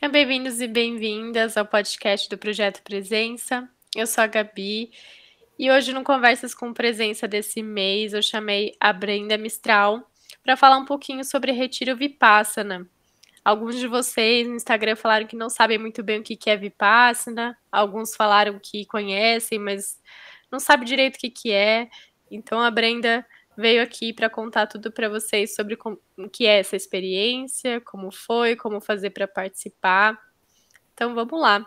Bem-vindos e bem-vindas ao podcast do Projeto Presença. Eu sou a Gabi e hoje no Conversas com Presença desse mês eu chamei a Brenda Mistral para falar um pouquinho sobre Retiro Vipassana. Alguns de vocês no Instagram falaram que não sabem muito bem o que é Vipassana, alguns falaram que conhecem, mas não sabem direito o que é. Então a Brenda veio aqui para contar tudo para vocês sobre como, o que é essa experiência, como foi, como fazer para participar. Então vamos lá.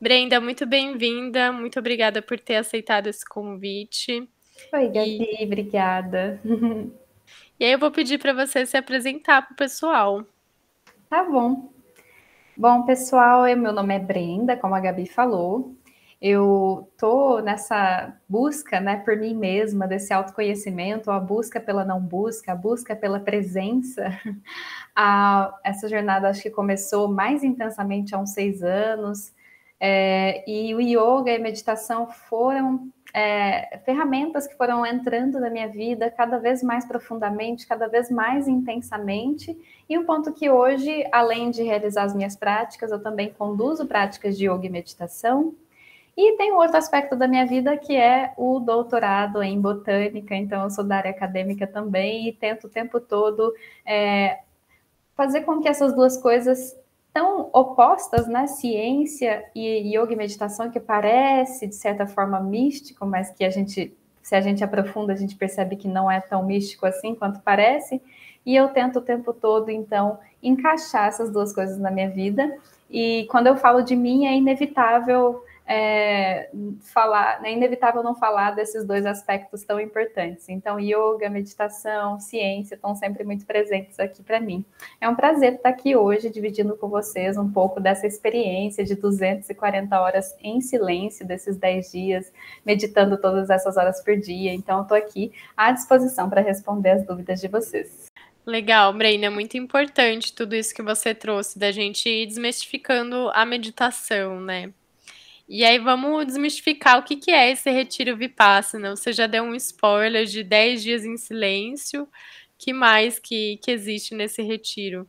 Brenda, muito bem-vinda, muito obrigada por ter aceitado esse convite. Oi, Gabi, e... obrigada. E aí eu vou pedir para você se apresentar para o pessoal. Tá bom. Bom, pessoal, meu nome é Brenda, como a Gabi falou eu tô nessa busca, né, por mim mesma, desse autoconhecimento, a busca pela não busca, a busca pela presença. A, essa jornada acho que começou mais intensamente há uns seis anos, é, e o yoga e a meditação foram é, ferramentas que foram entrando na minha vida cada vez mais profundamente, cada vez mais intensamente, e um ponto que hoje, além de realizar as minhas práticas, eu também conduzo práticas de yoga e meditação, e tem um outro aspecto da minha vida que é o doutorado em botânica, então eu sou da área acadêmica também e tento o tempo todo é, fazer com que essas duas coisas tão opostas, né, ciência e yoga e meditação, que parece de certa forma místico, mas que a gente, se a gente aprofunda, a gente percebe que não é tão místico assim quanto parece. E eu tento o tempo todo, então, encaixar essas duas coisas na minha vida. E quando eu falo de mim, é inevitável é, falar, é inevitável não falar desses dois aspectos tão importantes. Então, yoga, meditação, ciência estão sempre muito presentes aqui para mim. É um prazer estar aqui hoje dividindo com vocês um pouco dessa experiência de 240 horas em silêncio, desses 10 dias, meditando todas essas horas por dia. Então, estou aqui à disposição para responder as dúvidas de vocês. Legal, Breina, é muito importante tudo isso que você trouxe, da gente ir desmistificando a meditação, né? E aí vamos desmistificar o que, que é esse retiro Vipassana. Você já deu um spoiler de 10 dias em silêncio. que mais que, que existe nesse retiro?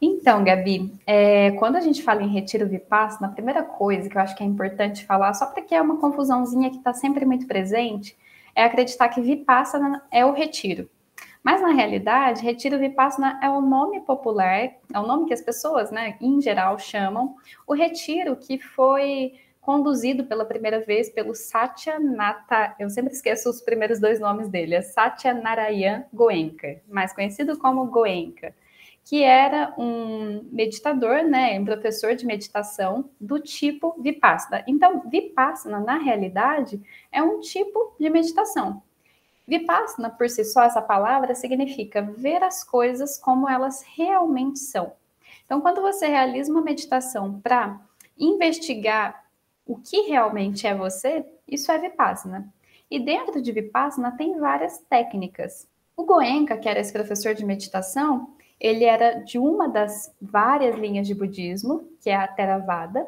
Então, Gabi, é, quando a gente fala em retiro Vipassana, a primeira coisa que eu acho que é importante falar, só porque é uma confusãozinha que está sempre muito presente, é acreditar que Vipassana é o retiro. Mas na realidade, retiro vipassana é o nome popular, é o nome que as pessoas, né, em geral chamam, o retiro que foi conduzido pela primeira vez pelo Satya Nata, eu sempre esqueço os primeiros dois nomes dele, é Satya Narayan Goenka, mais conhecido como Goenka, que era um meditador, né, um professor de meditação do tipo Vipassana. Então, Vipassana, na realidade, é um tipo de meditação. Vipassana, por si só, essa palavra significa ver as coisas como elas realmente são. Então, quando você realiza uma meditação para investigar o que realmente é você, isso é Vipassana. E dentro de Vipassana tem várias técnicas. O Goenka, que era esse professor de meditação, ele era de uma das várias linhas de budismo, que é a Theravada,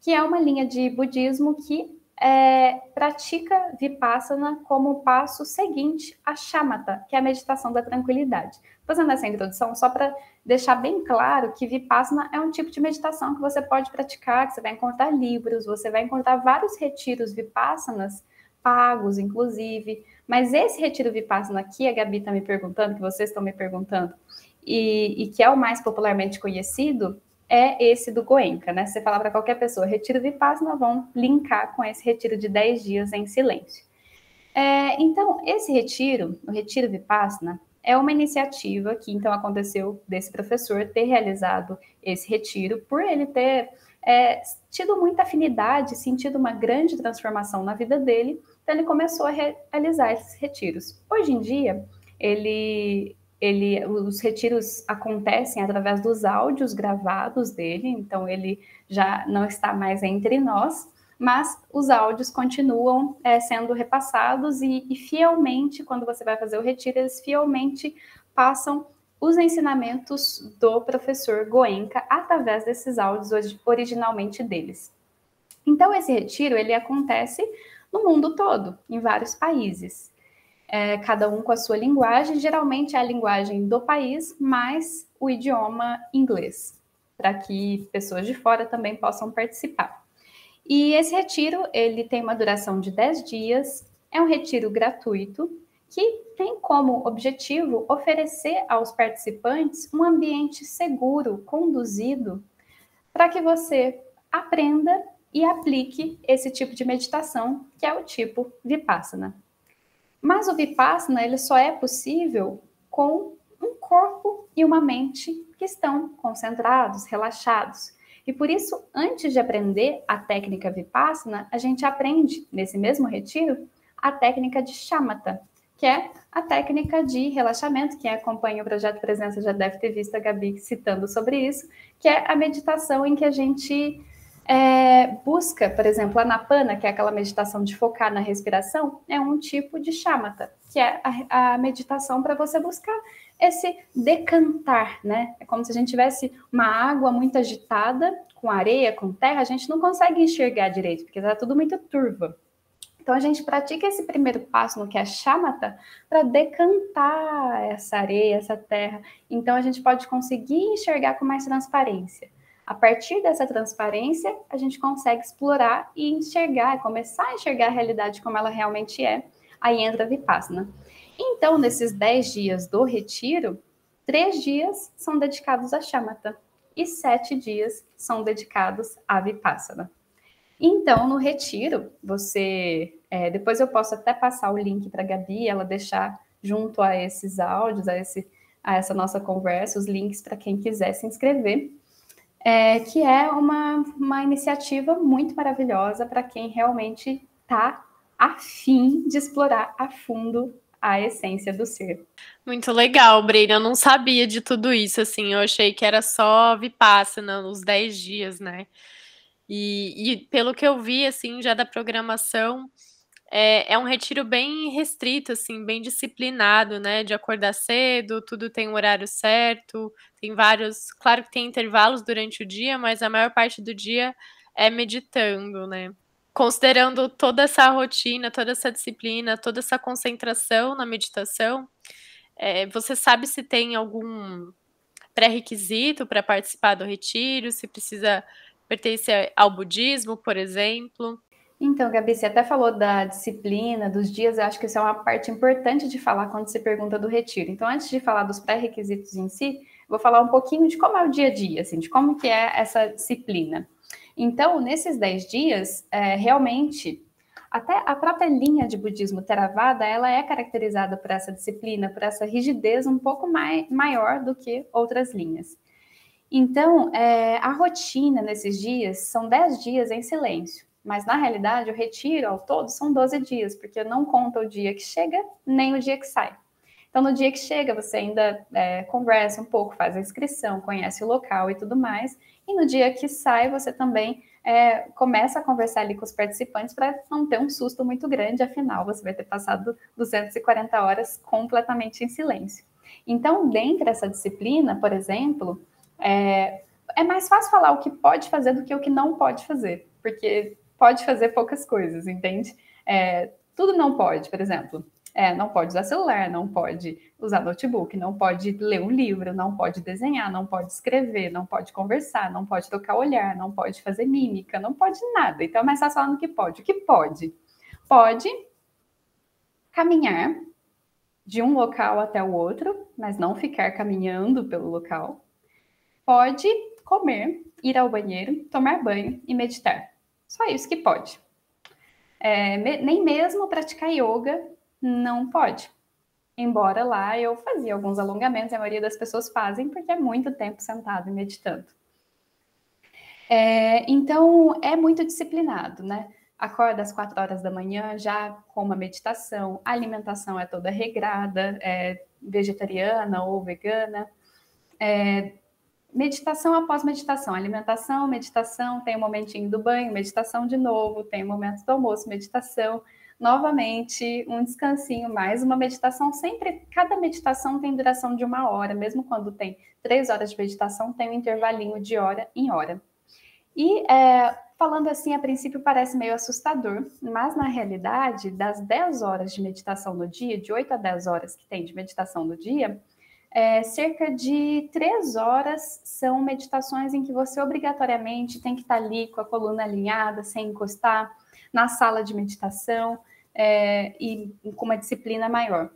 que é uma linha de budismo que é, pratica Vipassana como o passo seguinte a Shamatha, que é a meditação da tranquilidade. Fazendo essa introdução, só para deixar bem claro que Vipassana é um tipo de meditação que você pode praticar, que você vai encontrar livros, você vai encontrar vários retiros Vipassanas, pagos, inclusive. Mas esse retiro Vipassana que a Gabi está me perguntando, que vocês estão me perguntando, e, e que é o mais popularmente conhecido, é esse do Goenka, né? Você falar para qualquer pessoa, retiro Vipassana, vão linkar com esse retiro de 10 dias em silêncio. É, então, esse retiro, o Retiro Vipassana, é uma iniciativa que então aconteceu desse professor ter realizado esse retiro, por ele ter é, tido muita afinidade, sentido uma grande transformação na vida dele, então ele começou a realizar esses retiros. Hoje em dia, ele ele, os retiros acontecem através dos áudios gravados dele, então ele já não está mais entre nós, mas os áudios continuam é, sendo repassados e, e, fielmente, quando você vai fazer o retiro, eles fielmente passam os ensinamentos do professor Goenka através desses áudios originalmente deles. Então, esse retiro ele acontece no mundo todo, em vários países é, cada um com a sua linguagem, geralmente é a linguagem do país, mais o idioma inglês. para que pessoas de fora também possam participar. E esse retiro, ele tem uma duração de 10 dias, é um retiro gratuito, que tem como objetivo oferecer aos participantes um ambiente seguro, conduzido, para que você aprenda e aplique esse tipo de meditação, que é o tipo Vipassana. Mas o Vipassana ele só é possível com um corpo e uma mente que estão concentrados, relaxados. E por isso, antes de aprender a técnica Vipassana, a gente aprende, nesse mesmo retiro, a técnica de Shamatha, que é a técnica de relaxamento. Quem acompanha o projeto Presença já deve ter visto a Gabi citando sobre isso, que é a meditação em que a gente é, busca, por exemplo, a Napana, que é aquela meditação de focar na respiração, é um tipo de chamata, que é a, a meditação para você buscar esse decantar, né? É como se a gente tivesse uma água muito agitada, com areia, com terra, a gente não consegue enxergar direito, porque está tudo muito turvo. Então a gente pratica esse primeiro passo no que é chamata para decantar essa areia, essa terra. Então a gente pode conseguir enxergar com mais transparência. A partir dessa transparência, a gente consegue explorar e enxergar, começar a enxergar a realidade como ela realmente é. Aí entra a Vipassana. Então, nesses 10 dias do retiro, três dias são dedicados a Shamatha e sete dias são dedicados a Vipassana. Então, no retiro, você. É, depois eu posso até passar o link para a Gabi, ela deixar junto a esses áudios, a, esse, a essa nossa conversa, os links para quem quiser se inscrever é, que é uma, uma iniciativa muito maravilhosa para quem realmente está afim de explorar a fundo a essência do ser. Muito legal, Brena. Eu não sabia de tudo isso, assim. Eu achei que era só Vipassana, nos 10 dias, né? E, e pelo que eu vi, assim, já da programação, é, é um retiro bem restrito, assim, bem disciplinado, né? De acordar cedo, tudo tem um horário certo, tem vários. Claro que tem intervalos durante o dia, mas a maior parte do dia é meditando, né? Considerando toda essa rotina, toda essa disciplina, toda essa concentração na meditação, é, você sabe se tem algum pré-requisito para participar do retiro, se precisa pertencer ao budismo, por exemplo? Então, Gabi, você até falou da disciplina, dos dias, eu acho que isso é uma parte importante de falar quando se pergunta do retiro. Então, antes de falar dos pré-requisitos em si, vou falar um pouquinho de como é o dia a dia, assim, de como que é essa disciplina. Então, nesses 10 dias, é, realmente, até a própria linha de budismo Theravada, ela é caracterizada por essa disciplina, por essa rigidez um pouco mai, maior do que outras linhas. Então, é, a rotina nesses dias são 10 dias em silêncio. Mas na realidade, o retiro ao todo são 12 dias, porque não conta o dia que chega nem o dia que sai. Então, no dia que chega, você ainda é, conversa um pouco, faz a inscrição, conhece o local e tudo mais. E no dia que sai, você também é, começa a conversar ali com os participantes para não ter um susto muito grande, afinal, você vai ter passado 240 horas completamente em silêncio. Então, dentro dessa disciplina, por exemplo, é, é mais fácil falar o que pode fazer do que o que não pode fazer, porque pode fazer poucas coisas, entende? É, tudo não pode, por exemplo. É, não pode usar celular, não pode usar notebook, não pode ler um livro, não pode desenhar, não pode escrever, não pode conversar, não pode tocar olhar, não pode fazer mímica, não pode nada. Então, é mais fácil falando que pode. O que pode? Pode caminhar de um local até o outro, mas não ficar caminhando pelo local. Pode comer, ir ao banheiro, tomar banho e meditar. Só isso que pode. É, me, nem mesmo praticar yoga não pode. Embora lá eu fazia alguns alongamentos, a maioria das pessoas fazem porque é muito tempo sentado e meditando. É, então, é muito disciplinado, né? Acorda às quatro horas da manhã já com uma meditação, a alimentação é toda regrada, é vegetariana ou vegana. É, meditação após meditação, alimentação, meditação, tem o um momentinho do banho, meditação de novo, tem o um momento do almoço, meditação, novamente, um descansinho, mais uma meditação. Sempre, cada meditação tem duração de uma hora, mesmo quando tem três horas de meditação, tem um intervalinho de hora em hora. E é, falando assim, a princípio parece meio assustador, mas na realidade, das 10 horas de meditação no dia, de 8 a 10 horas que tem de meditação no dia, é, cerca de três horas são meditações em que você obrigatoriamente tem que estar ali com a coluna alinhada, sem encostar, na sala de meditação é, e com uma disciplina maior.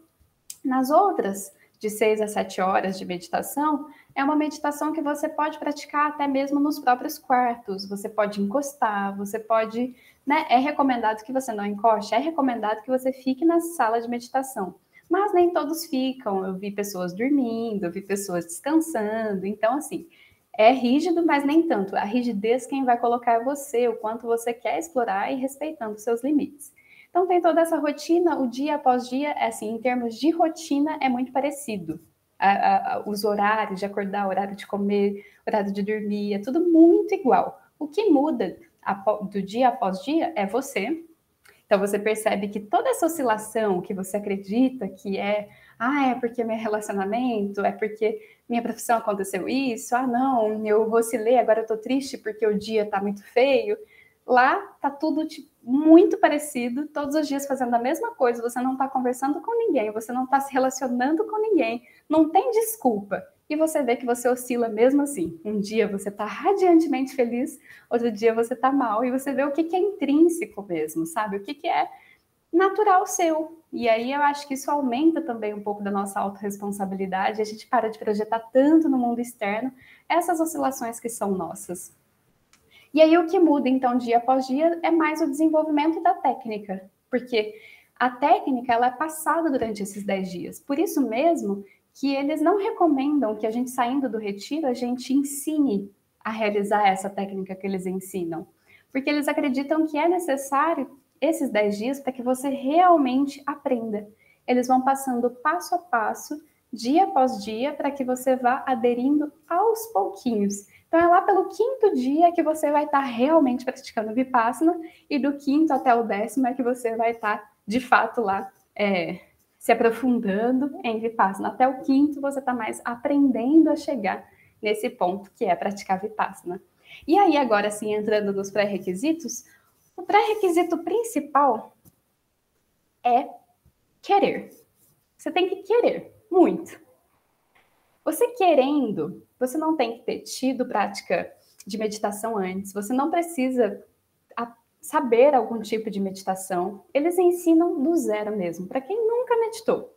Nas outras, de seis a sete horas de meditação, é uma meditação que você pode praticar até mesmo nos próprios quartos. Você pode encostar, você pode. Né, é recomendado que você não encoste, é recomendado que você fique na sala de meditação. Mas nem todos ficam. Eu vi pessoas dormindo, eu vi pessoas descansando. Então, assim, é rígido, mas nem tanto. A rigidez quem vai colocar é você, o quanto você quer explorar e respeitando seus limites. Então tem toda essa rotina, o dia após dia, é assim, em termos de rotina, é muito parecido. A, a, os horários de acordar, horário de comer, horário de dormir, é tudo muito igual. O que muda do dia após dia é você. Então você percebe que toda essa oscilação que você acredita que é, ah, é porque meu relacionamento, é porque minha profissão aconteceu isso, ah, não, eu oscilei, agora eu tô triste porque o dia tá muito feio. Lá tá tudo tipo, muito parecido, todos os dias fazendo a mesma coisa, você não está conversando com ninguém, você não está se relacionando com ninguém, não tem desculpa. E você vê que você oscila mesmo assim. Um dia você está radiantemente feliz, outro dia você está mal, e você vê o que, que é intrínseco mesmo, sabe? O que, que é natural seu. E aí eu acho que isso aumenta também um pouco da nossa autorresponsabilidade, a gente para de projetar tanto no mundo externo essas oscilações que são nossas. E aí o que muda, então, dia após dia, é mais o desenvolvimento da técnica, porque a técnica ela é passada durante esses 10 dias. Por isso mesmo que eles não recomendam que a gente, saindo do retiro, a gente ensine a realizar essa técnica que eles ensinam. Porque eles acreditam que é necessário esses 10 dias para que você realmente aprenda. Eles vão passando passo a passo, dia após dia, para que você vá aderindo aos pouquinhos. Então, é lá pelo quinto dia que você vai estar realmente praticando Vipassana, e do quinto até o décimo é que você vai estar, de fato, lá é, se aprofundando em Vipassana. Até o quinto, você está mais aprendendo a chegar nesse ponto que é praticar Vipassana. E aí, agora sim, entrando nos pré-requisitos, o pré-requisito principal é querer. Você tem que querer muito. Você querendo, você não tem que ter tido prática de meditação antes, você não precisa saber algum tipo de meditação. Eles ensinam do zero mesmo, para quem nunca meditou.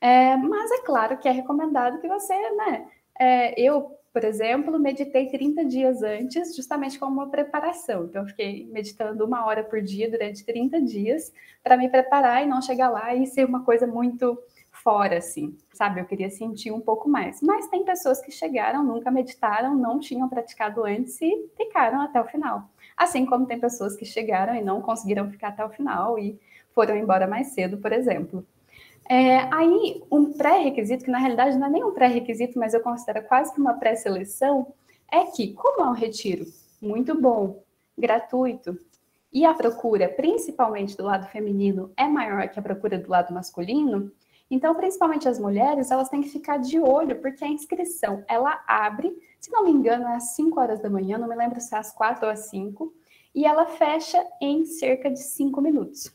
É, mas é claro que é recomendado que você, né? É, eu, por exemplo, meditei 30 dias antes, justamente como uma preparação. Então, eu fiquei meditando uma hora por dia durante 30 dias para me preparar e não chegar lá e ser uma coisa muito fora, assim, sabe? Eu queria sentir um pouco mais. Mas tem pessoas que chegaram, nunca meditaram, não tinham praticado antes e ficaram até o final. Assim como tem pessoas que chegaram e não conseguiram ficar até o final e foram embora mais cedo, por exemplo. É, aí, um pré-requisito, que na realidade não é nem um pré-requisito, mas eu considero quase que uma pré-seleção, é que, como é um retiro muito bom, gratuito, e a procura, principalmente do lado feminino, é maior que a procura do lado masculino, então, principalmente as mulheres, elas têm que ficar de olho, porque a inscrição, ela abre, se não me engano, é às 5 horas da manhã, não me lembro se é às 4 ou às 5, e ela fecha em cerca de 5 minutos.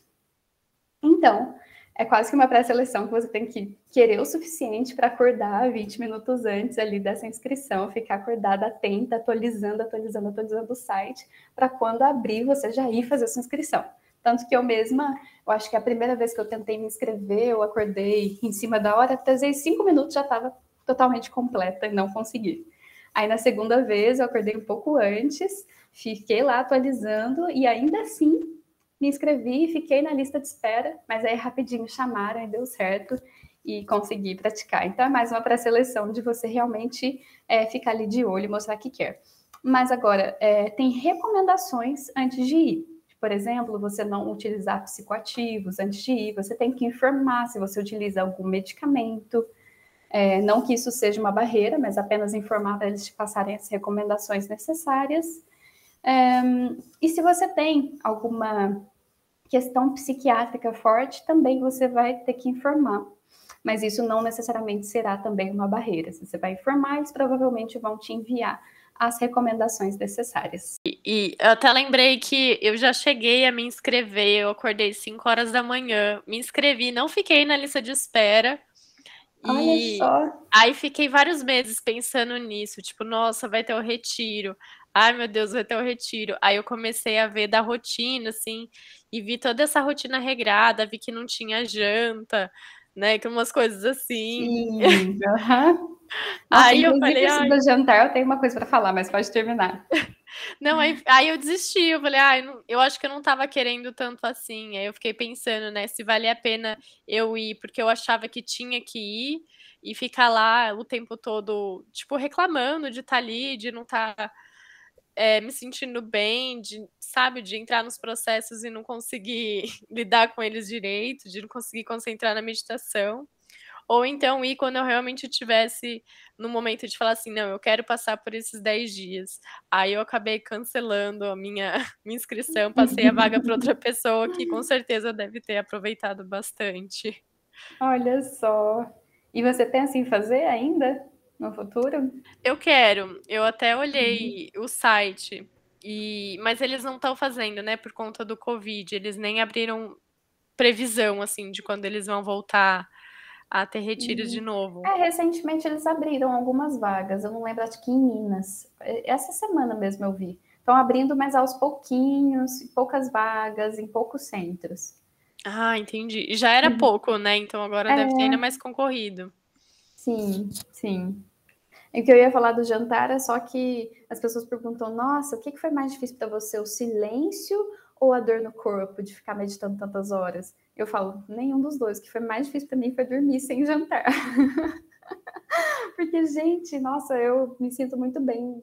Então, é quase que uma pré-seleção que você tem que querer o suficiente para acordar 20 minutos antes ali dessa inscrição, ficar acordada, atenta, atualizando, atualizando, atualizando o site, para quando abrir você já ir fazer a sua inscrição. Tanto que eu mesma, eu acho que a primeira vez que eu tentei me inscrever, eu acordei em cima da hora, atrasei cinco minutos, já estava totalmente completa e não consegui. Aí na segunda vez eu acordei um pouco antes, fiquei lá atualizando e ainda assim me inscrevi, fiquei na lista de espera, mas aí rapidinho chamaram e deu certo e consegui praticar. Então é mais uma pré-seleção de você realmente é, ficar ali de olho e mostrar que quer. Mas agora, é, tem recomendações antes de ir por exemplo, você não utilizar psicoativos antes de ir, você tem que informar se você utiliza algum medicamento. É, não que isso seja uma barreira, mas apenas informar para eles te passarem as recomendações necessárias. É, e se você tem alguma questão psiquiátrica forte, também você vai ter que informar. Mas isso não necessariamente será também uma barreira. Se você vai informar, eles provavelmente vão te enviar as recomendações necessárias. E, e, eu até lembrei que eu já cheguei a me inscrever, eu acordei 5 horas da manhã, me inscrevi, não fiquei na lista de espera. Olha E só. aí fiquei vários meses pensando nisso, tipo, nossa, vai ter o retiro. Ai, meu Deus, vai ter o retiro. Aí eu comecei a ver da rotina, assim, e vi toda essa rotina regrada, vi que não tinha janta, né? Que umas coisas assim. Sim, aham. Nossa, Aí eu falei, ai. do jantar, eu tenho uma coisa para falar, mas pode terminar. Não, aí, aí eu desisti, eu falei, ai, não- eu acho que eu não tava querendo tanto assim. Aí eu fiquei pensando, né, se valia a pena eu ir, porque eu achava que tinha que ir e ficar lá o tempo todo, tipo, reclamando de estar ali, de não estar me sentindo bem, de, sabe, de entrar nos processos e não conseguir lidar com eles direito, de não conseguir concentrar na meditação. Ou então ir quando eu realmente tivesse no momento de falar assim, não, eu quero passar por esses 10 dias. Aí eu acabei cancelando a minha, minha inscrição, passei a vaga para outra pessoa que com certeza deve ter aproveitado bastante. Olha só. E você pensa em fazer ainda no futuro? Eu quero, eu até olhei o site, e mas eles não estão fazendo, né, por conta do Covid, eles nem abriram previsão, assim, de quando eles vão voltar a ter retiros de novo. É, recentemente eles abriram algumas vagas, eu não lembro, acho que em Minas. Essa semana mesmo eu vi. Estão abrindo, mas aos pouquinhos, poucas vagas, em poucos centros. Ah, entendi. Já era pouco, né? Então agora deve ter ainda mais concorrido. Sim, sim. O que eu ia falar do jantar é só que as pessoas perguntam: nossa, o que que foi mais difícil para você, o silêncio ou a dor no corpo de ficar meditando tantas horas? Eu falo: nenhum dos dois. O que foi mais difícil para mim foi dormir sem jantar. Porque, gente, nossa, eu me sinto muito bem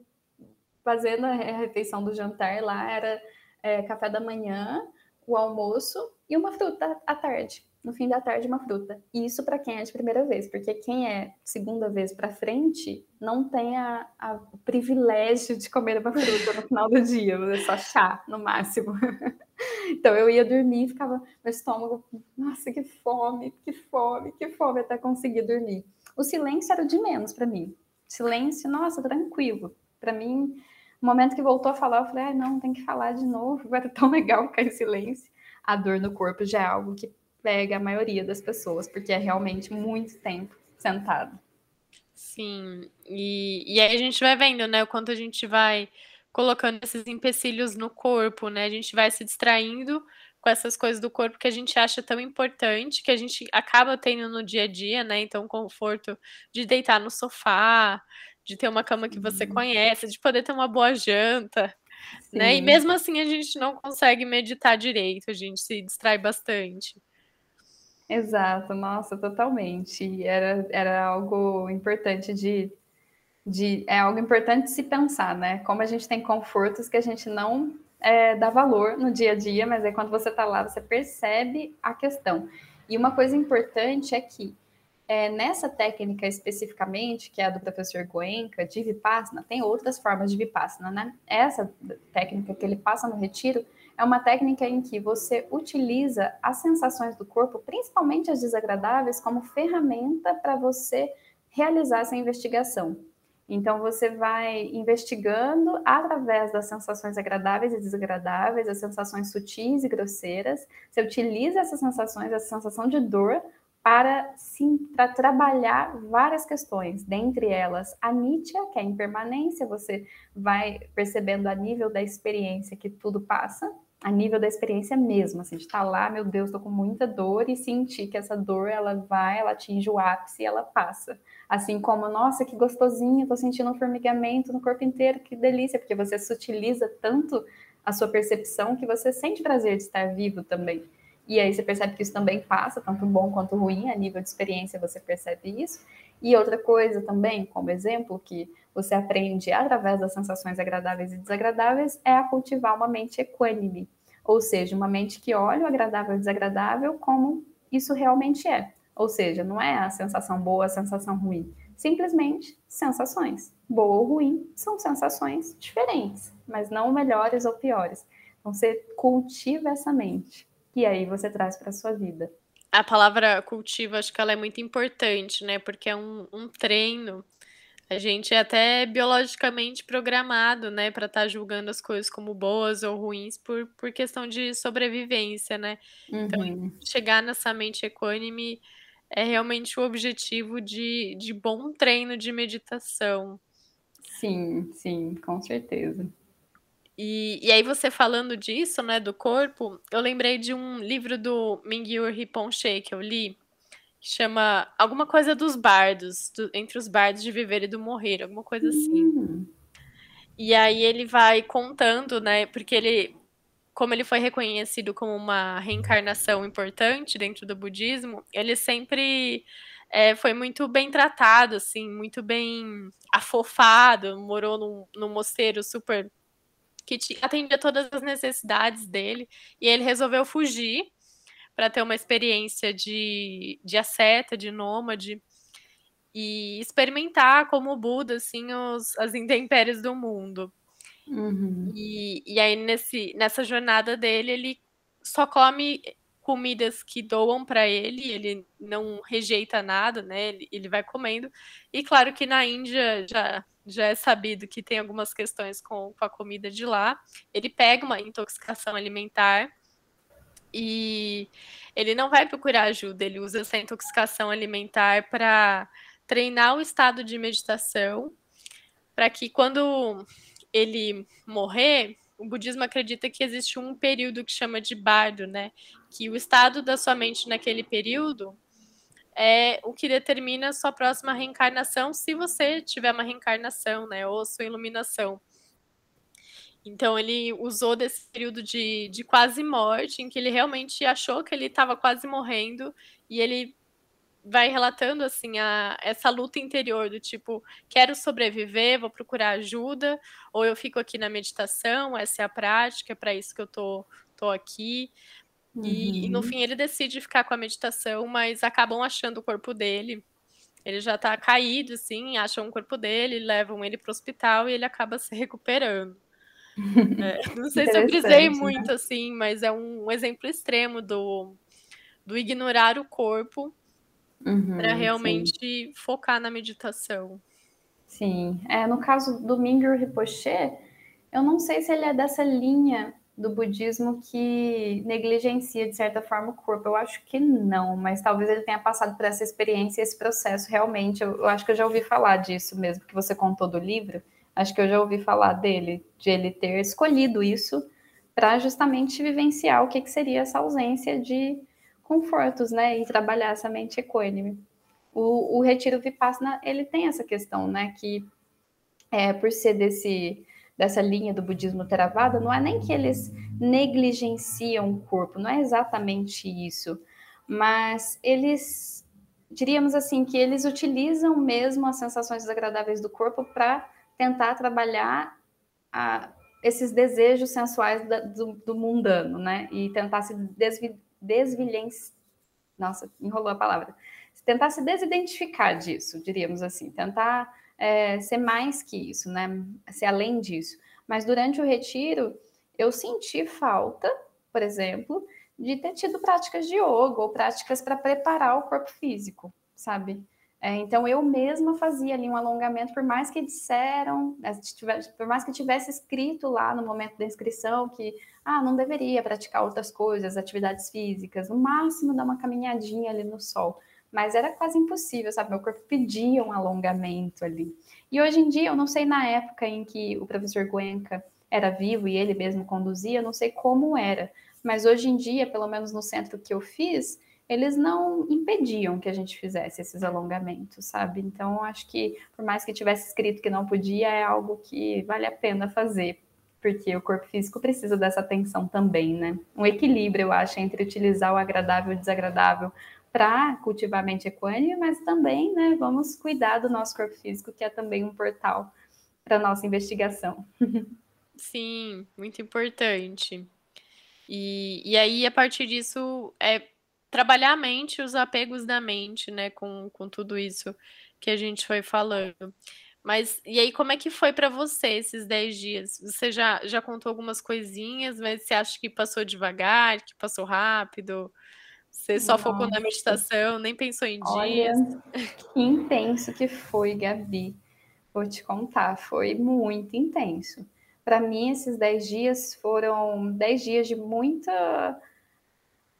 fazendo a refeição do jantar lá. Era é, café da manhã, o almoço e uma fruta à tarde. No fim da tarde, uma fruta. E isso para quem é de primeira vez, porque quem é segunda vez para frente não tem a, a, o privilégio de comer uma fruta no final do dia, é só chá, no máximo. então eu ia dormir e ficava, meu estômago, nossa, que fome, que fome, que fome, até conseguir dormir. O silêncio era o de menos para mim. Silêncio, nossa, tranquilo. Para mim, no momento que voltou a falar, eu falei, ah, não, tem que falar de novo, ser tão legal ficar em silêncio. A dor no corpo já é algo que pega a maioria das pessoas, porque é realmente muito tempo sentado. Sim, e, e aí a gente vai vendo, né, o quanto a gente vai colocando esses empecilhos no corpo, né? A gente vai se distraindo com essas coisas do corpo que a gente acha tão importante, que a gente acaba tendo no dia a dia, né? Então, o conforto de deitar no sofá, de ter uma cama que você conhece, de poder ter uma boa janta, Sim. né? E mesmo assim a gente não consegue meditar direito, a gente se distrai bastante. Exato, nossa, totalmente. Era, era algo importante de, de. É algo importante se pensar, né? Como a gente tem confortos que a gente não é, dá valor no dia a dia, mas aí quando você está lá, você percebe a questão. E uma coisa importante é que é, nessa técnica especificamente, que é a do professor Goenka, de Vipassana, tem outras formas de Vipassana, né? Essa técnica que ele passa no retiro é uma técnica em que você utiliza as sensações do corpo, principalmente as desagradáveis, como ferramenta para você realizar essa investigação. Então, você vai investigando através das sensações agradáveis e desagradáveis, as sensações sutis e grosseiras. Você utiliza essas sensações, essa sensação de dor, para, sim, para trabalhar várias questões, dentre elas a Nietzsche, que é a impermanência, você vai percebendo a nível da experiência que tudo passa, a nível da experiência mesmo, assim, de estar lá, meu Deus, tô com muita dor e sentir que essa dor, ela vai, ela atinge o ápice e ela passa. Assim como, nossa, que gostosinho, tô sentindo um formigamento no corpo inteiro, que delícia, porque você sutiliza tanto a sua percepção que você sente prazer de estar vivo também. E aí você percebe que isso também passa, tanto bom quanto ruim, a nível de experiência você percebe isso. E outra coisa também, como exemplo, que você aprende através das sensações agradáveis e desagradáveis, é a cultivar uma mente equânime, ou seja, uma mente que olha o agradável e o desagradável como isso realmente é. Ou seja, não é a sensação boa, a sensação ruim, simplesmente sensações. Boa ou ruim são sensações diferentes, mas não melhores ou piores. Então você cultiva essa mente e aí você traz para sua vida. A palavra cultivo, acho que ela é muito importante, né? Porque é um, um treino. A gente é até biologicamente programado, né, para estar tá julgando as coisas como boas ou ruins por, por questão de sobrevivência, né? Então, uhum. Então, chegar nessa mente equânime é realmente o objetivo de, de bom treino de meditação. Sim, sim, com certeza. E, e aí você falando disso, né, do corpo, eu lembrei de um livro do Mingyur Rinpoche que eu li, que chama alguma coisa dos bardos, do, entre os bardos de viver e do morrer, alguma coisa assim. Hum. E aí ele vai contando, né, porque ele como ele foi reconhecido como uma reencarnação importante dentro do budismo, ele sempre é, foi muito bem tratado, assim, muito bem afofado, morou num, num mosteiro super que atendia todas as necessidades dele, e ele resolveu fugir para ter uma experiência de, de asceta, de nômade, e experimentar como Buda, assim, os, as intempéries do mundo. Uhum. E, e aí, nesse, nessa jornada dele, ele só come comidas que doam para ele, ele não rejeita nada, né? Ele, ele vai comendo. E claro que na Índia já, já é sabido que tem algumas questões com, com a comida de lá. Ele pega uma intoxicação alimentar e ele não vai procurar ajuda, ele usa essa intoxicação alimentar para treinar o estado de meditação, para que quando ele morrer, o budismo acredita que existe um período que chama de bardo, né? Que o estado da sua mente naquele período é o que determina a sua próxima reencarnação, se você tiver uma reencarnação, né? Ou sua iluminação. Então ele usou desse período de, de quase morte, em que ele realmente achou que ele estava quase morrendo, e ele vai relatando assim a, essa luta interior do tipo quero sobreviver, vou procurar ajuda, ou eu fico aqui na meditação, essa é a prática, é para isso que eu tô, tô aqui. Uhum. E, e, no uhum. fim ele decide ficar com a meditação, mas acabam achando o corpo dele. Ele já tá caído, assim, acham o corpo dele, levam ele pro hospital e ele acaba se recuperando. É, não sei se eu brisei né? muito, assim, mas é um, exemplo extremo do, do ignorar o corpo uhum, para realmente sim. focar na meditação. Sim, é, no caso do Mingyur Rinpoche, eu não sei se ele é dessa linha do budismo que negligencia, de certa forma, o corpo. Eu acho que não, mas talvez ele tenha passado por essa experiência, esse processo realmente. Eu, eu, acho que eu já ouvi falar disso mesmo, que você contou do livro. Acho que eu já ouvi falar dele, de ele ter escolhido isso para justamente vivenciar o que, que seria essa ausência de confortos, né, e trabalhar essa mente equânime. O, o retiro vipassana ele tem essa questão, né, que é, por ser desse dessa linha do budismo Theravada, não é nem que eles negligenciam o corpo, não é exatamente isso, mas eles diríamos assim que eles utilizam mesmo as sensações desagradáveis do corpo para tentar trabalhar a, esses desejos sensuais da, do, do, mundano, né? E tentar se desvi. Nossa, enrolou a palavra. Tentar se desidentificar disso, diríamos assim. Tentar é, ser mais que isso, né? Ser além disso. Mas durante o retiro, eu senti falta, por exemplo, de ter tido práticas de yoga ou práticas para preparar o corpo físico, sabe? É, então eu mesma fazia ali um alongamento, por mais que disseram, né, por mais que tivesse escrito lá no momento da inscrição que ah, não deveria praticar outras coisas, atividades físicas, no máximo dar uma caminhadinha ali no sol. Mas era quase impossível, sabe? Meu corpo pedia um alongamento ali. E hoje em dia, eu não sei na época em que o professor Guenca era vivo e ele mesmo conduzia, eu não sei como era. Mas hoje em dia, pelo menos no centro que eu fiz, eles não impediam que a gente fizesse esses alongamentos, sabe? Então, acho que, por mais que tivesse escrito que não podia, é algo que vale a pena fazer, porque o corpo físico precisa dessa atenção também, né? Um equilíbrio, eu acho, entre utilizar o agradável e o desagradável para cultivar a mente equânime, mas também, né, vamos cuidar do nosso corpo físico, que é também um portal para nossa investigação. Sim, muito importante. E, e aí, a partir disso, é trabalhar a mente, os apegos da mente, né, com, com tudo isso que a gente foi falando. Mas e aí, como é que foi para você esses 10 dias? Você já, já contou algumas coisinhas, mas você acha que passou devagar, que passou rápido? Você só Nossa. focou na meditação, nem pensou em Olha, dias? Que intenso que foi, Gabi. Vou te contar, foi muito intenso. Para mim, esses 10 dias foram 10 dias de muita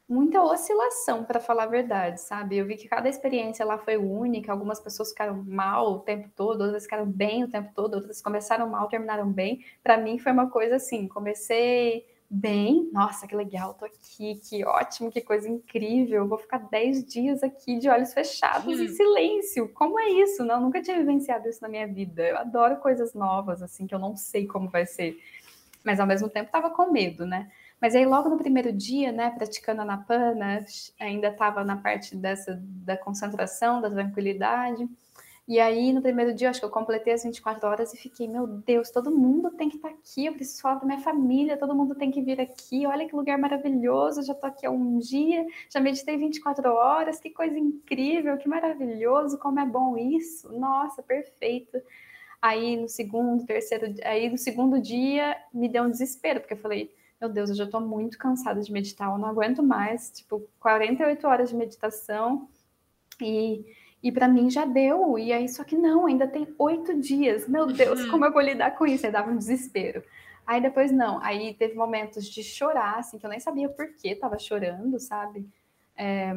muita oscilação, para falar a verdade, sabe? Eu vi que cada experiência lá foi única, algumas pessoas ficaram mal o tempo todo, outras ficaram bem o tempo todo, outras começaram mal, terminaram bem. Para mim foi uma coisa assim, comecei bem, nossa, que legal, tô aqui, que ótimo, que coisa incrível, vou ficar 10 dias aqui de olhos fechados hum. em silêncio. Como é isso? Não, nunca tinha vivenciado isso na minha vida. Eu adoro coisas novas, assim, que eu não sei como vai ser. Mas ao mesmo tempo tava com medo, né? Mas aí, logo no primeiro dia, né, praticando a Napana, ainda estava na parte dessa da concentração, da tranquilidade. E aí, no primeiro dia, acho que eu completei as 24 horas e fiquei, meu Deus, todo mundo tem que estar tá aqui, eu preciso falar da minha família, todo mundo tem que vir aqui, olha que lugar maravilhoso, já estou aqui há um dia, já meditei 24 horas, que coisa incrível, que maravilhoso, como é bom isso, nossa, perfeito. Aí no segundo, terceiro, aí no segundo dia me deu um desespero, porque eu falei, meu Deus, eu já estou muito cansada de meditar, eu não aguento mais, tipo, 48 horas de meditação e, e para mim já deu, e aí só que não, ainda tem oito dias, meu Deus, uhum. como eu vou lidar com isso? Aí dava um desespero. Aí depois não, aí teve momentos de chorar, assim, que eu nem sabia por que tava chorando, sabe? É,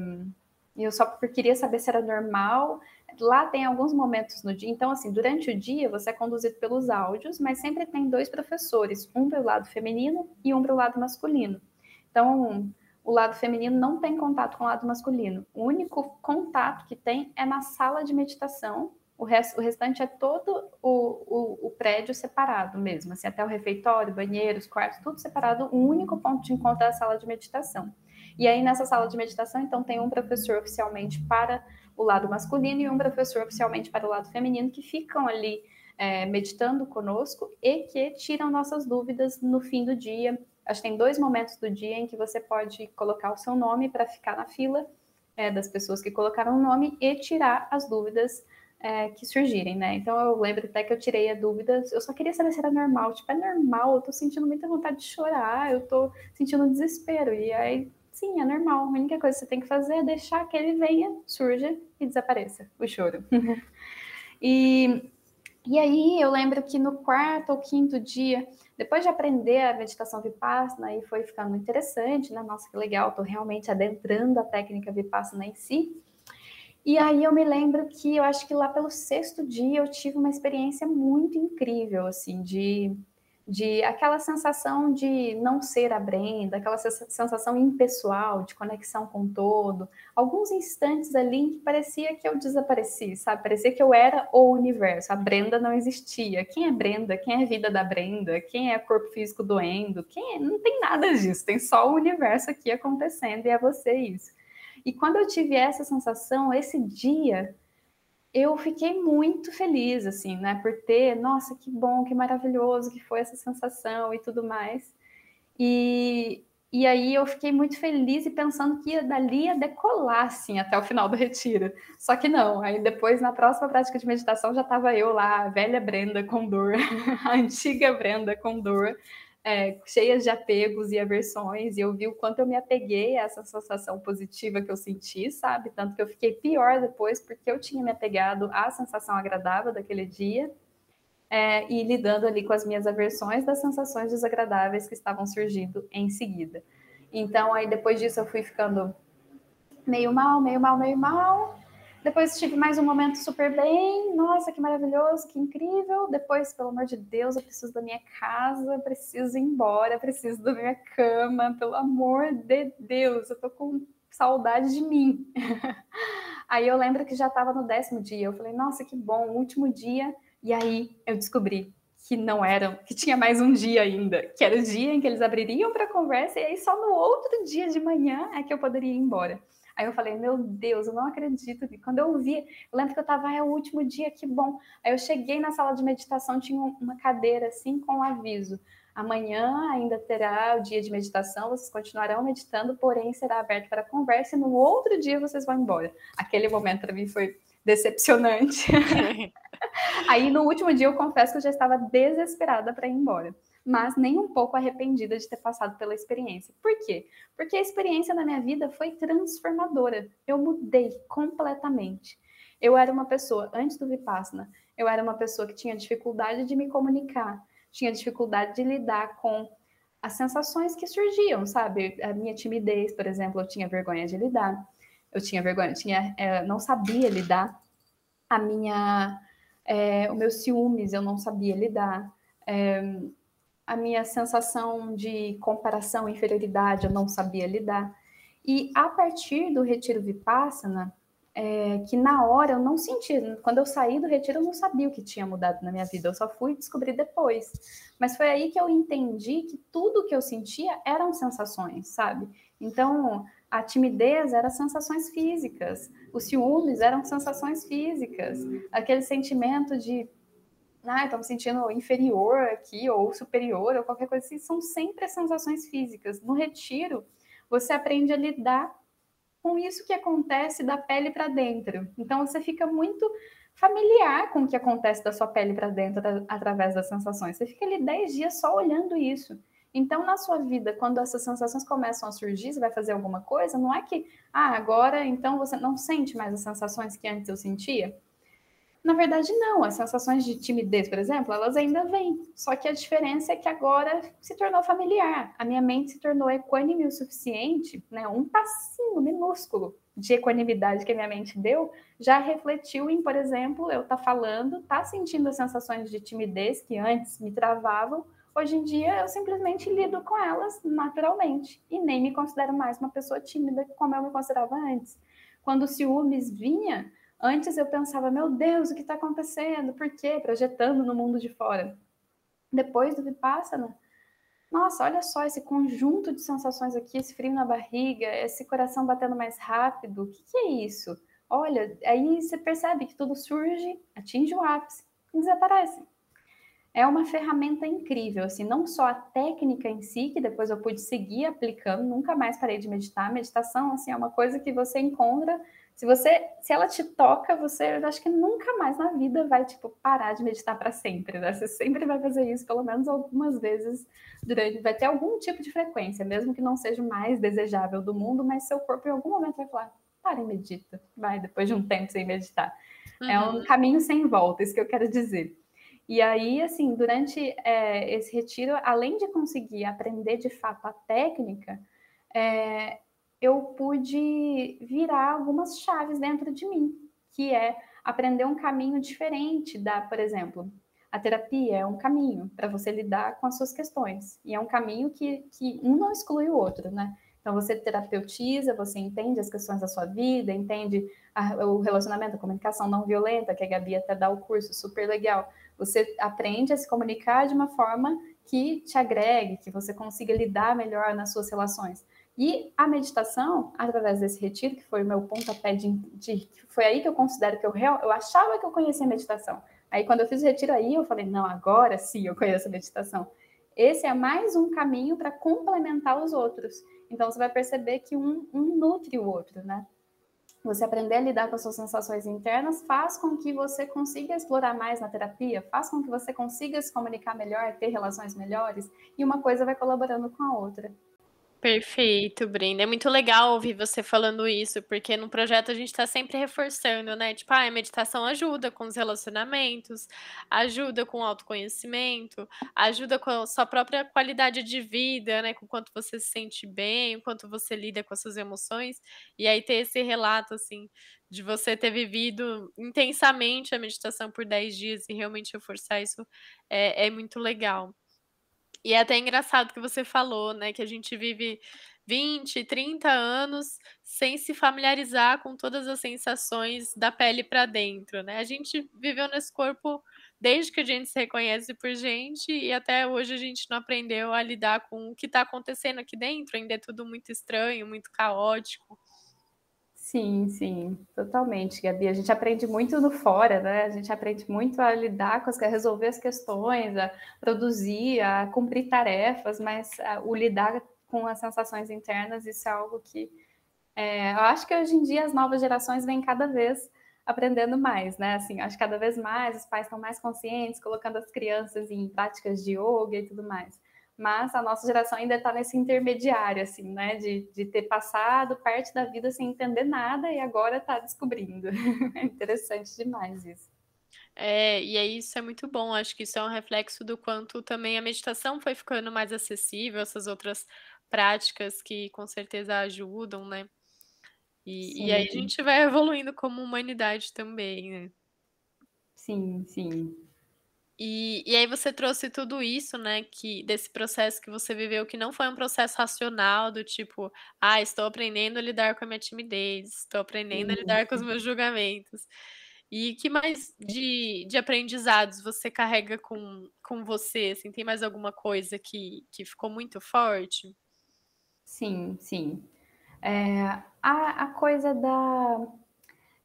e eu só queria saber se era normal, lá tem alguns momentos no dia. Então, assim, durante o dia você é conduzido pelos áudios, mas sempre tem dois professores, um para o lado feminino e um para o lado masculino. Então, o lado feminino não tem contato com o lado masculino. O único contato que tem é na sala de meditação. O, rest, o restante é todo o, o, o, prédio separado mesmo, assim, até o refeitório, banheiros, quartos, tudo separado. O único ponto de encontro é a sala de meditação. E aí, nessa sala de meditação, então, tem um professor oficialmente para o lado masculino e um professor oficialmente para o lado feminino, que ficam ali é, meditando conosco e que tiram nossas dúvidas no fim do dia. Acho que tem dois momentos do dia em que você pode colocar o seu nome para ficar na fila é, das pessoas que colocaram o nome e tirar as dúvidas é, que surgirem, né? Então eu lembro até que eu tirei a dúvida, eu só queria saber se era normal. Tipo, é normal, eu tô sentindo muita vontade de chorar, eu tô sentindo desespero. E aí Sim, é normal. A única coisa que você tem que fazer é deixar que ele venha, surja e desapareça o choro. e, e aí eu lembro que no quarto ou quinto dia, depois de aprender a meditação Vipassana, aí foi ficando interessante, né? Nossa, que legal, tô realmente adentrando a técnica Vipassana em si. E aí eu me lembro que eu acho que lá pelo sexto dia eu tive uma experiência muito incrível, assim, de de aquela sensação de não ser a Brenda, aquela sensação impessoal, de conexão com todo. Alguns instantes ali em que parecia que eu desapareci, sabe? Parecia que eu era o universo, a Brenda não existia. Quem é Brenda? Quem é a vida da Brenda? Quem é o corpo físico doendo? Quem é? Não tem nada disso, tem só o universo aqui acontecendo e é você isso. E quando eu tive essa sensação, esse dia eu fiquei muito feliz, assim, né, por ter, nossa, que bom, que maravilhoso que foi essa sensação e tudo mais. E, e aí eu fiquei muito feliz e pensando que ia, dali ia decolar, assim, até o final do retiro. Só que não, aí depois, na próxima prática de meditação, já estava eu lá, a velha Brenda com dor, a antiga Brenda com dor, é, cheias de apegos e aversões, e eu vi o quanto eu me apeguei a essa sensação positiva que eu senti, sabe? Tanto que eu fiquei pior depois, porque eu tinha me apegado à sensação agradável daquele dia, é, e lidando ali com as minhas aversões das sensações desagradáveis que estavam surgindo em seguida. Então, aí depois disso, eu fui ficando meio mal, meio mal, meio mal, depois tive mais um momento super bem. Nossa, que maravilhoso, que incrível. Depois, pelo amor de Deus, eu preciso da minha casa, preciso ir embora, preciso da minha cama. Pelo amor de Deus, eu tô com saudade de mim. aí eu lembro que já estava no décimo dia. Eu falei, nossa, que bom, último dia. E aí eu descobri que não eram, que tinha mais um dia ainda, que era o dia em que eles abririam para conversa, e aí só no outro dia de manhã é que eu poderia ir embora. Aí eu falei, meu Deus, eu não acredito. E quando eu vi, eu lembro que eu estava, ah, é o último dia, que bom. Aí eu cheguei na sala de meditação, tinha uma cadeira assim com um aviso. Amanhã ainda terá o dia de meditação, vocês continuarão meditando, porém será aberto para conversa e no outro dia vocês vão embora. Aquele momento para mim foi decepcionante. Aí no último dia eu confesso que eu já estava desesperada para ir embora mas nem um pouco arrependida de ter passado pela experiência. Por quê? Porque a experiência na minha vida foi transformadora. Eu mudei completamente. Eu era uma pessoa, antes do Vipassana, eu era uma pessoa que tinha dificuldade de me comunicar, tinha dificuldade de lidar com as sensações que surgiam, sabe? A minha timidez, por exemplo, eu tinha vergonha de lidar, eu tinha vergonha, eu tinha, é, não sabia lidar. A minha, é, o meu ciúmes, eu não sabia lidar. É, a minha sensação de comparação, inferioridade, eu não sabia lidar. E a partir do retiro Vipassana, é, que na hora eu não senti. Quando eu saí do retiro, eu não sabia o que tinha mudado na minha vida, eu só fui descobrir depois. Mas foi aí que eu entendi que tudo que eu sentia eram sensações, sabe? Então, a timidez era sensações físicas, os ciúmes eram sensações físicas, aquele sentimento de. Ah, estou me sentindo inferior aqui, ou superior, ou qualquer coisa assim, são sempre sensações físicas. No retiro, você aprende a lidar com isso que acontece da pele para dentro. Então você fica muito familiar com o que acontece da sua pele para dentro através das sensações. Você fica ali 10 dias só olhando isso. Então, na sua vida, quando essas sensações começam a surgir, você vai fazer alguma coisa, não é que, ah, agora então você não sente mais as sensações que antes eu sentia. Na verdade, não. As sensações de timidez, por exemplo, elas ainda vêm. Só que a diferença é que agora se tornou familiar. A minha mente se tornou equânime o suficiente, né? Um passinho minúsculo de equanimidade que a minha mente deu já refletiu em, por exemplo, eu tá falando, tá sentindo as sensações de timidez que antes me travavam. Hoje em dia eu simplesmente lido com elas naturalmente e nem me considero mais uma pessoa tímida como eu me considerava antes. Quando o ciúmes vinha, Antes eu pensava, meu Deus, o que está acontecendo? Por quê? Projetando no mundo de fora. Depois do Vipassana, nossa, olha só esse conjunto de sensações aqui, esse frio na barriga, esse coração batendo mais rápido. O que, que é isso? Olha, aí você percebe que tudo surge, atinge o ápice e desaparece. É uma ferramenta incrível, assim, não só a técnica em si, que depois eu pude seguir aplicando, nunca mais parei de meditar. Meditação, assim, é uma coisa que você encontra se você, se ela te toca, você eu acho que nunca mais na vida vai tipo parar de meditar para sempre, né? Você sempre vai fazer isso pelo menos algumas vezes durante, vai ter algum tipo de frequência, mesmo que não seja o mais desejável do mundo, mas seu corpo em algum momento vai falar: "Para e medita". Vai depois de um tempo sem meditar. Uhum. É um uhum. caminho sem volta, isso que eu quero dizer. E aí, assim, durante é, esse retiro, além de conseguir aprender de fato a técnica, é, eu pude virar algumas chaves dentro de mim, que é aprender um caminho diferente da, por exemplo, a terapia é um caminho para você lidar com as suas questões. E é um caminho que, que um não exclui o outro, né? Então, você terapeutiza, você entende as questões da sua vida, entende a, o relacionamento, a comunicação não violenta, que a Gabi até dá o curso, super legal. Você aprende a se comunicar de uma forma que te agregue, que você consiga lidar melhor nas suas relações. E a meditação, através desse retiro, que foi o meu pontapé de, de foi aí que eu considero que eu real, eu achava que eu conhecia a meditação. Aí quando eu fiz o retiro aí, eu falei, não, agora sim eu conheço a meditação. Esse é mais um caminho para complementar os outros. Então você vai perceber que um, um nutre o outro, né? Você aprender a lidar com as suas sensações internas faz com que você consiga explorar mais na terapia, faz com que você consiga se comunicar melhor, ter relações melhores, e uma coisa vai colaborando com a outra. Perfeito, Brenda. É muito legal ouvir você falando isso, porque no projeto a gente está sempre reforçando, né? Tipo, ah, a meditação ajuda com os relacionamentos, ajuda com o autoconhecimento, ajuda com a sua própria qualidade de vida, né? Com o quanto você se sente bem, o quanto você lida com as suas emoções. E aí ter esse relato, assim, de você ter vivido intensamente a meditação por 10 dias e realmente reforçar isso é, é muito legal. E é até engraçado que você falou, né, que a gente vive 20, 30 anos sem se familiarizar com todas as sensações da pele para dentro, né? A gente viveu nesse corpo desde que a gente se reconhece por gente e até hoje a gente não aprendeu a lidar com o que está acontecendo aqui dentro, ainda é tudo muito estranho, muito caótico. Sim, sim, totalmente, Gabi. A gente aprende muito no fora, né? A gente aprende muito a lidar com as, a resolver as questões, a produzir, a cumprir tarefas, mas a, o lidar com as sensações internas, isso é algo que é, eu acho que hoje em dia as novas gerações vêm cada vez aprendendo mais, né? Assim, acho que cada vez mais os pais estão mais conscientes, colocando as crianças em práticas de yoga e tudo mais mas a nossa geração ainda está nesse intermediário, assim, né, de, de ter passado parte da vida sem entender nada e agora está descobrindo. É interessante demais isso. É, e aí isso é muito bom. Acho que isso é um reflexo do quanto também a meditação foi ficando mais acessível, essas outras práticas que com certeza ajudam, né? E, e aí a gente vai evoluindo como humanidade também, né? Sim, sim. E, e aí você trouxe tudo isso, né, que desse processo que você viveu, que não foi um processo racional, do tipo, ah, estou aprendendo a lidar com a minha timidez, estou aprendendo a lidar com os meus julgamentos. E que mais de, de aprendizados você carrega com, com você? Assim, tem mais alguma coisa que, que ficou muito forte? Sim, sim. É, a, a coisa da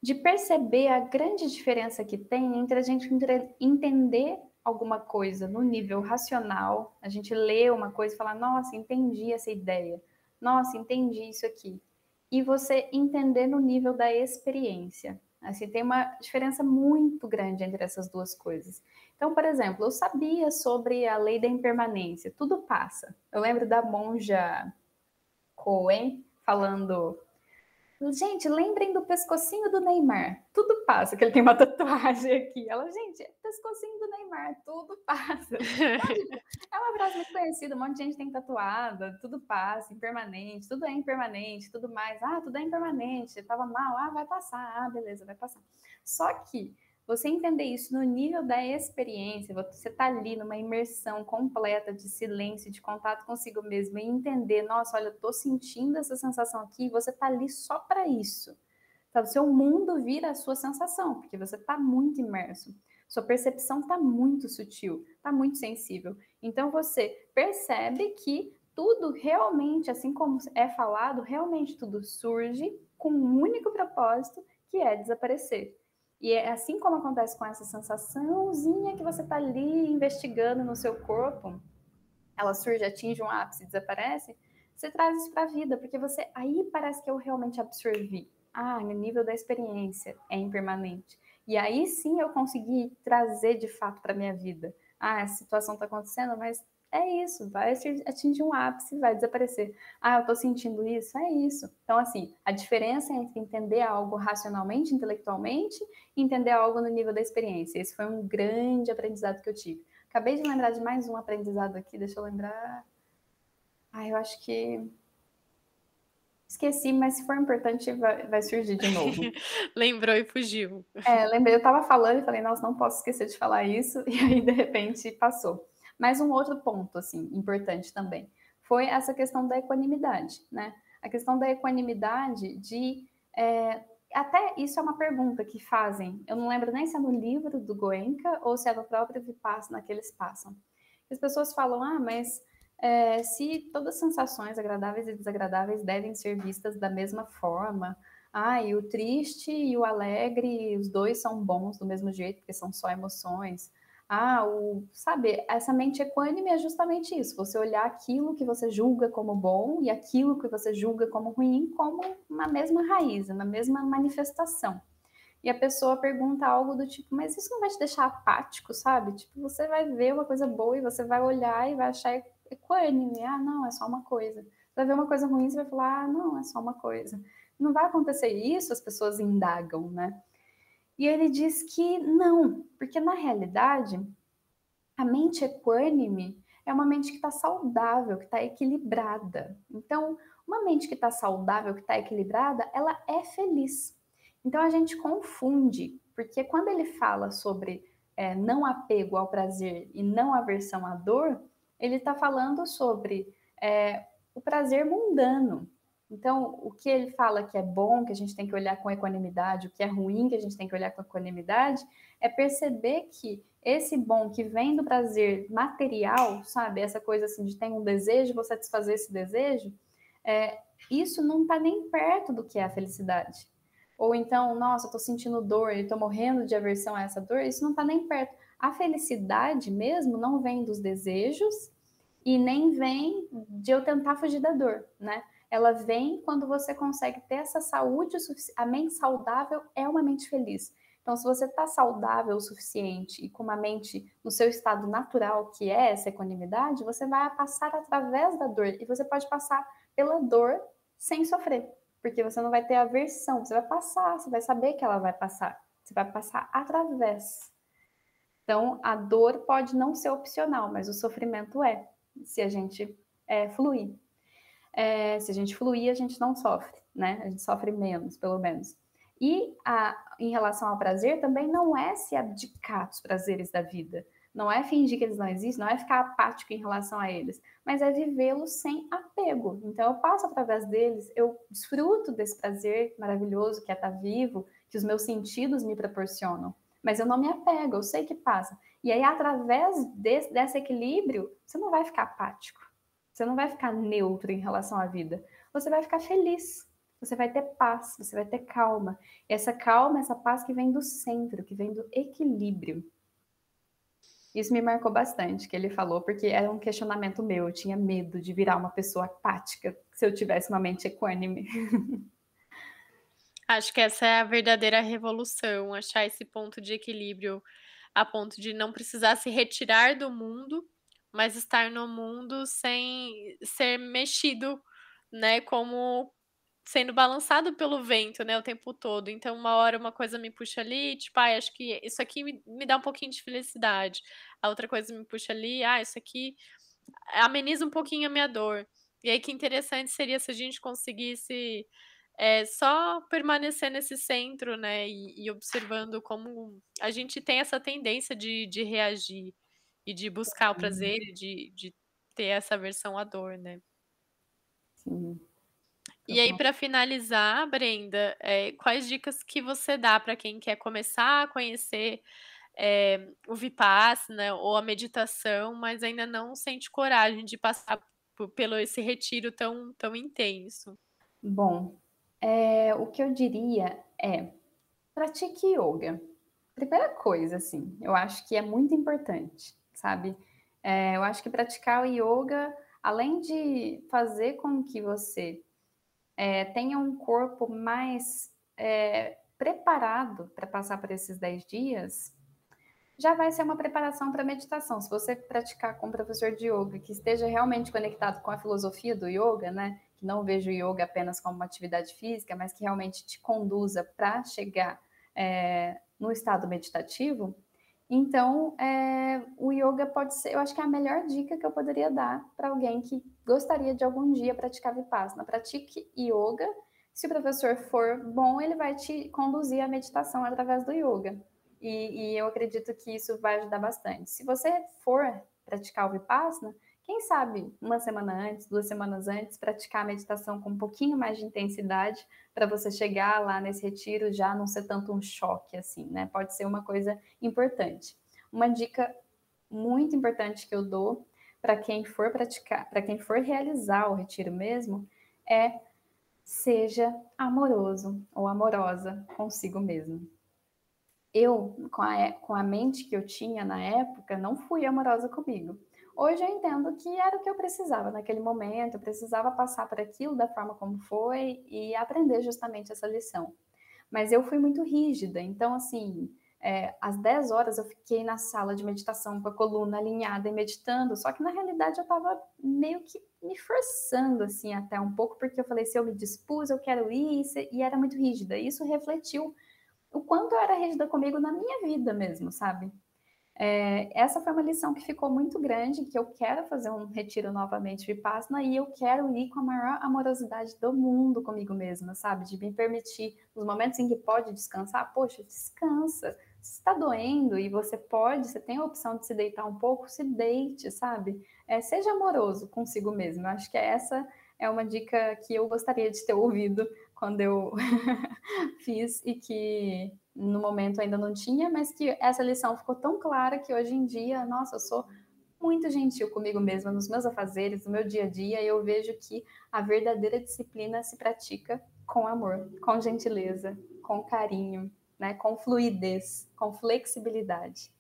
de perceber a grande diferença que tem entre a gente entender alguma coisa no nível racional, a gente lê uma coisa e falar, nossa, entendi essa ideia, nossa, entendi isso aqui, e você entender no nível da experiência. Assim, tem uma diferença muito grande entre essas duas coisas. Então, por exemplo, eu sabia sobre a lei da impermanência, tudo passa. Eu lembro da monja Cohen falando Gente, lembrem do pescocinho do Neymar. Tudo passa, que ele tem uma tatuagem aqui. Ela, gente, pescocinho do Neymar, tudo passa. é uma frase muito conhecida, um monte de gente tem tatuada, tudo passa, impermanente, tudo é impermanente, tudo mais. Ah, tudo é impermanente, tava mal, ah, vai passar, ah, beleza, vai passar. Só que você entender isso no nível da experiência, você tá ali numa imersão completa de silêncio, de contato consigo mesmo e entender, nossa, olha, eu tô sentindo essa sensação aqui, você tá ali só para isso. Tá? O seu mundo vira a sua sensação, porque você tá muito imerso. Sua percepção tá muito sutil, tá muito sensível. Então você percebe que tudo realmente, assim como é falado, realmente tudo surge com um único propósito, que é desaparecer. E é assim como acontece com essa sensaçãozinha que você está ali investigando no seu corpo, ela surge, atinge um ápice, desaparece, você traz isso para a vida, porque você aí parece que eu realmente absorvi. Ah, no nível da experiência é impermanente. E aí sim eu consegui trazer de fato para minha vida. Ah, essa situação está acontecendo, mas é isso, vai atingir um ápice, vai desaparecer. Ah, eu estou sentindo isso, é isso. Então, assim, a diferença entre entender algo racionalmente, intelectualmente, e entender algo no nível da experiência. Esse foi um grande aprendizado que eu tive. Acabei de lembrar de mais um aprendizado aqui, deixa eu lembrar. Ah, eu acho que. Esqueci, mas se for importante, vai, vai surgir de novo. Lembrou e fugiu. É, lembrei, eu estava falando e falei, nossa, não posso esquecer de falar isso, e aí, de repente, passou. Mas um outro ponto, assim, importante também, foi essa questão da equanimidade, né? A questão da equanimidade de... É, até isso é uma pergunta que fazem, eu não lembro nem se é no livro do Goenka ou se é no próprio Vipassana que eles passam. As pessoas falam, ah, mas é, se todas as sensações agradáveis e desagradáveis devem ser vistas da mesma forma, ah, e o triste e o alegre, os dois são bons do mesmo jeito, porque são só emoções. Ah, o, sabe, essa mente equânime é justamente isso, você olhar aquilo que você julga como bom e aquilo que você julga como ruim como uma mesma raiz, uma mesma manifestação. E a pessoa pergunta algo do tipo, mas isso não vai te deixar apático, sabe? Tipo, você vai ver uma coisa boa e você vai olhar e vai achar equânime. Ah, não, é só uma coisa. Você vai ver uma coisa ruim e vai falar, ah, não, é só uma coisa. Não vai acontecer isso, as pessoas indagam, né? E ele diz que não, porque na realidade a mente equânime é uma mente que está saudável, que está equilibrada. Então, uma mente que está saudável, que está equilibrada, ela é feliz. Então a gente confunde, porque quando ele fala sobre é, não apego ao prazer e não aversão à dor, ele está falando sobre é, o prazer mundano, então, o que ele fala que é bom, que a gente tem que olhar com equanimidade, o que é ruim, que a gente tem que olhar com equanimidade, é perceber que esse bom que vem do prazer material, sabe? Essa coisa assim de ter um desejo, vou satisfazer esse desejo, é, isso não está nem perto do que é a felicidade. Ou então, nossa, tô sentindo dor, e tô morrendo de aversão a essa dor, isso não está nem perto. A felicidade mesmo não vem dos desejos e nem vem de eu tentar fugir da dor, né? Ela vem quando você consegue ter essa saúde, a mente saudável é uma mente feliz. Então, se você está saudável o suficiente e com uma mente no seu estado natural, que é essa equanimidade, você vai passar através da dor e você pode passar pela dor sem sofrer, porque você não vai ter aversão, você vai passar, você vai saber que ela vai passar, você vai passar através. Então, a dor pode não ser opcional, mas o sofrimento é, se a gente é, fluir. É, se a gente fluir, a gente não sofre, né? A gente sofre menos, pelo menos. E a, em relação ao prazer, também não é se abdicar dos prazeres da vida. Não é fingir que eles não existem, não é ficar apático em relação a eles, mas é vivê-los sem apego. Então, eu passo através deles, eu desfruto desse prazer maravilhoso que é estar vivo, que os meus sentidos me proporcionam mas eu não me apego, eu sei que passa. E aí, através desse, desse equilíbrio, você não vai ficar apático, você não vai ficar neutro em relação à vida, você vai ficar feliz, você vai ter paz, você vai ter calma. E essa calma, essa paz que vem do centro, que vem do equilíbrio. Isso me marcou bastante, que ele falou, porque era um questionamento meu. Eu tinha medo de virar uma pessoa apática se eu tivesse uma mente equânime. Acho que essa é a verdadeira revolução, achar esse ponto de equilíbrio, a ponto de não precisar se retirar do mundo, mas estar no mundo sem ser mexido, né, como sendo balançado pelo vento, né, o tempo todo. Então, uma hora uma coisa me puxa ali, tipo, ah, acho que isso aqui me, me dá um pouquinho de felicidade. A outra coisa me puxa ali, ah, isso aqui ameniza um pouquinho a minha dor. E aí que interessante seria se a gente conseguisse é só permanecer nesse centro, né, e, e, observando como a gente tem essa tendência de, de reagir e de buscar o prazer e de, de ter essa versão à dor, né. Sim. E aí, para finalizar, Brenda, é, quais dicas que você dá para quem quer começar a conhecer é, o Vipassana ou a meditação, mas ainda não sente coragem de passar por, pelo esse retiro tão, tão intenso? Bom, é, o que eu diria é pratique yoga. Primeira coisa, assim, eu acho que é muito importante, sabe? É, eu acho que praticar o yoga, além de fazer com que você é, tenha um corpo mais é, preparado para passar por esses 10 dias, já vai ser uma preparação para meditação. Se você praticar com um professor de yoga que esteja realmente conectado com a filosofia do yoga, né? que não veja o yoga apenas como uma atividade física, mas que realmente te conduza para chegar é, no estado meditativo, então é, o yoga pode ser, eu acho que é a melhor dica que eu poderia dar para alguém que gostaria de algum dia praticar vipassana. Pratique yoga. Se o professor for bom, ele vai te conduzir à meditação através do yoga. E, e eu acredito que isso vai ajudar bastante. Se você for praticar o vipassana, quem sabe uma semana antes, duas semanas antes, praticar a meditação com um pouquinho mais de intensidade para você chegar lá nesse retiro já não ser tanto um choque assim, né? Pode ser uma coisa importante. Uma dica muito importante que eu dou para quem for praticar, para quem for realizar o retiro mesmo, é seja amoroso ou amorosa consigo mesmo. Eu, com a, com a mente que eu tinha na época, não fui amorosa comigo. Hoje eu entendo que era o que eu precisava naquele momento, eu precisava passar por aquilo da forma como foi e aprender justamente essa lição. Mas eu fui muito rígida, então, assim, é, às 10 horas eu fiquei na sala de meditação com a coluna alinhada e meditando, só que na realidade eu estava meio que me forçando, assim, até um pouco, porque eu falei, se eu me dispus, eu quero ir, e era muito rígida. Isso refletiu o quanto eu era rígida comigo na minha vida mesmo, sabe? É, essa foi uma lição que ficou muito grande, que eu quero fazer um retiro novamente de Vipassana e eu quero ir com a maior amorosidade do mundo comigo mesma, sabe? De me permitir, nos momentos em que pode descansar, poxa, descansa. Se está doendo e você pode, você tem a opção de se deitar um pouco, se deite, sabe? É, seja amoroso consigo mesmo. Eu acho que essa é uma dica que eu gostaria de ter ouvido quando eu fiz e que no momento ainda não tinha, mas que essa lição ficou tão clara que hoje em dia, nossa, eu sou muito gentil comigo mesma nos meus afazeres, no meu dia a dia, e eu vejo que a verdadeira disciplina se pratica com amor, com gentileza, com carinho, né, com fluidez, com flexibilidade.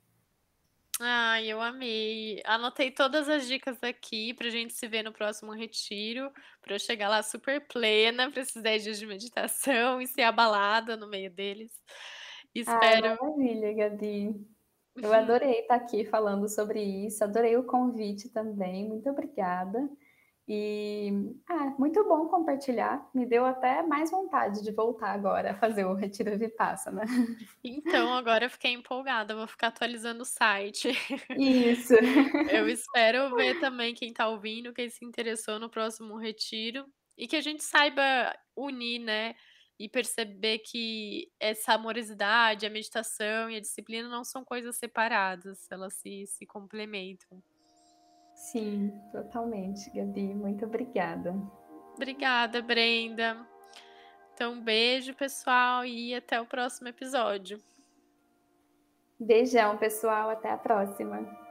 Ai, eu amei. Anotei todas as dicas aqui pra gente se ver no próximo retiro, pra eu chegar lá super plena para esses 10 dias de meditação e ser abalada no meio deles. Espero. Ai, maravilha, Gabi. Eu adorei estar aqui falando sobre isso, adorei o convite também, muito obrigada. E ah, muito bom compartilhar. Me deu até mais vontade de voltar agora a fazer o Retiro Vipassana. Então, agora eu fiquei empolgada, vou ficar atualizando o site. Isso. Eu espero ver também quem está ouvindo, quem se interessou no próximo retiro e que a gente saiba unir, né? E perceber que essa amorosidade, a meditação e a disciplina não são coisas separadas, elas se, se complementam. Sim, totalmente, Gabi. Muito obrigada. Obrigada, Brenda. Então, um beijo, pessoal, e até o próximo episódio. Beijão, pessoal. Até a próxima.